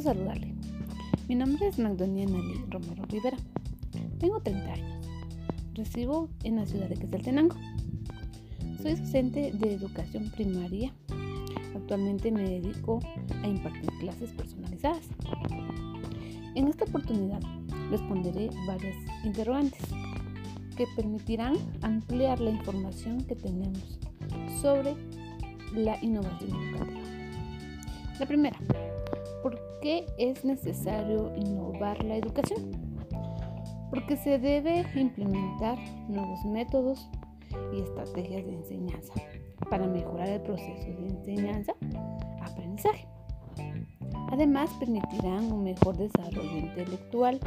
saludarle. Mi nombre es Magdonia Nali Romero Rivera. Tengo 30 años. Resido en la ciudad de Quetzaltenango. Soy docente de educación primaria. Actualmente me dedico a impartir clases personalizadas. En esta oportunidad responderé varias interrogantes que permitirán ampliar la información que tenemos sobre la innovación educativa. La primera, ¿por qué es necesario innovar la educación? Porque se debe implementar nuevos métodos y estrategias de enseñanza para mejorar el proceso de enseñanza-aprendizaje. Además, permitirán un mejor desarrollo intelectual,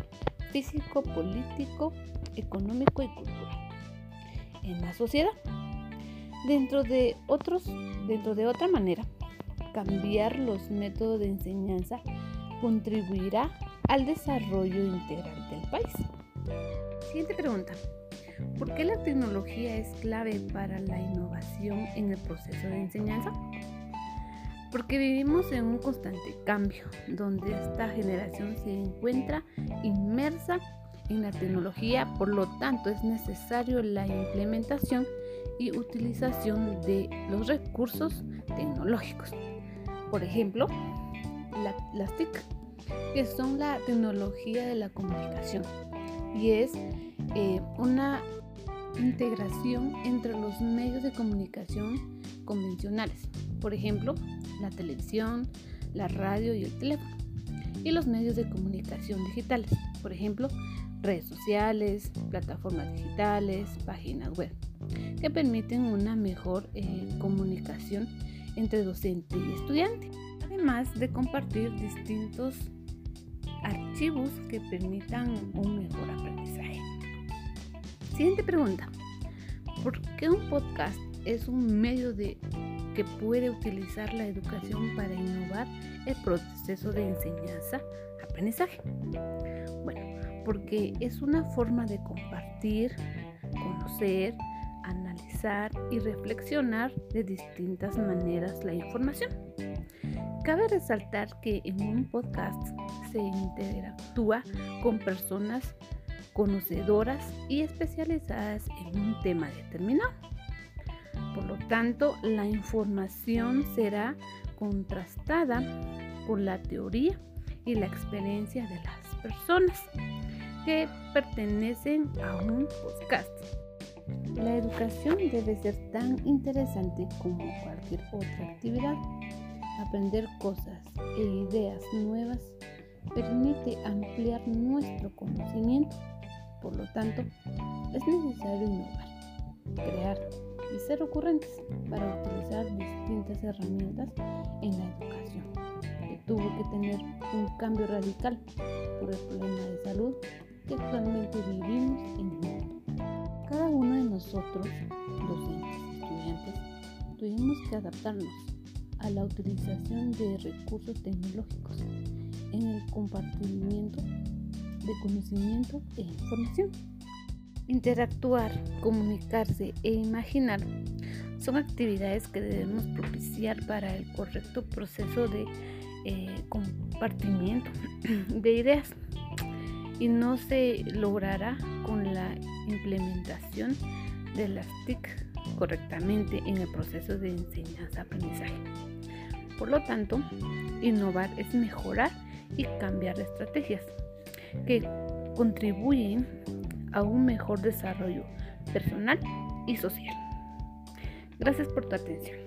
físico, político, económico y cultural en la sociedad. Dentro de otros, dentro de otra manera, cambiar los métodos de enseñanza contribuirá al desarrollo integral del país. Siguiente pregunta. ¿Por qué la tecnología es clave para la innovación en el proceso de enseñanza? Porque vivimos en un constante cambio, donde esta generación se encuentra inmersa en la tecnología, por lo tanto es necesario la implementación y utilización de los recursos tecnológicos. Por ejemplo, las TIC, que son la tecnología de la comunicación. Y es eh, una integración entre los medios de comunicación convencionales, por ejemplo, la televisión, la radio y el teléfono, y los medios de comunicación digitales, por ejemplo, redes sociales, plataformas digitales, páginas web, que permiten una mejor eh, comunicación entre docente y estudiante, además de compartir distintos archivos que permitan un mejor aprendizaje. Siguiente pregunta. ¿Por qué un podcast es un medio de que puede utilizar la educación para innovar el proceso de enseñanza-aprendizaje? Bueno, porque es una forma de compartir, conocer, y reflexionar de distintas maneras la información. Cabe resaltar que en un podcast se interactúa con personas conocedoras y especializadas en un tema determinado. Por lo tanto, la información será contrastada con la teoría y la experiencia de las personas que pertenecen a un podcast. La educación debe ser tan interesante como cualquier otra actividad. Aprender cosas e ideas nuevas permite ampliar nuestro conocimiento. Por lo tanto, es necesario innovar, crear y ser ocurrentes para utilizar distintas herramientas en la educación, que tuvo que tener un cambio radical por el problema de salud que actualmente vivimos en el mundo. Nosotros, docentes estudiantes, tuvimos que adaptarnos a la utilización de recursos tecnológicos en el compartimiento de conocimiento e información. Interactuar, comunicarse e imaginar son actividades que debemos propiciar para el correcto proceso de eh, compartimiento de ideas y no se logrará con la implementación de las TIC correctamente en el proceso de enseñanza-aprendizaje. Por lo tanto, innovar es mejorar y cambiar estrategias que contribuyen a un mejor desarrollo personal y social. Gracias por tu atención.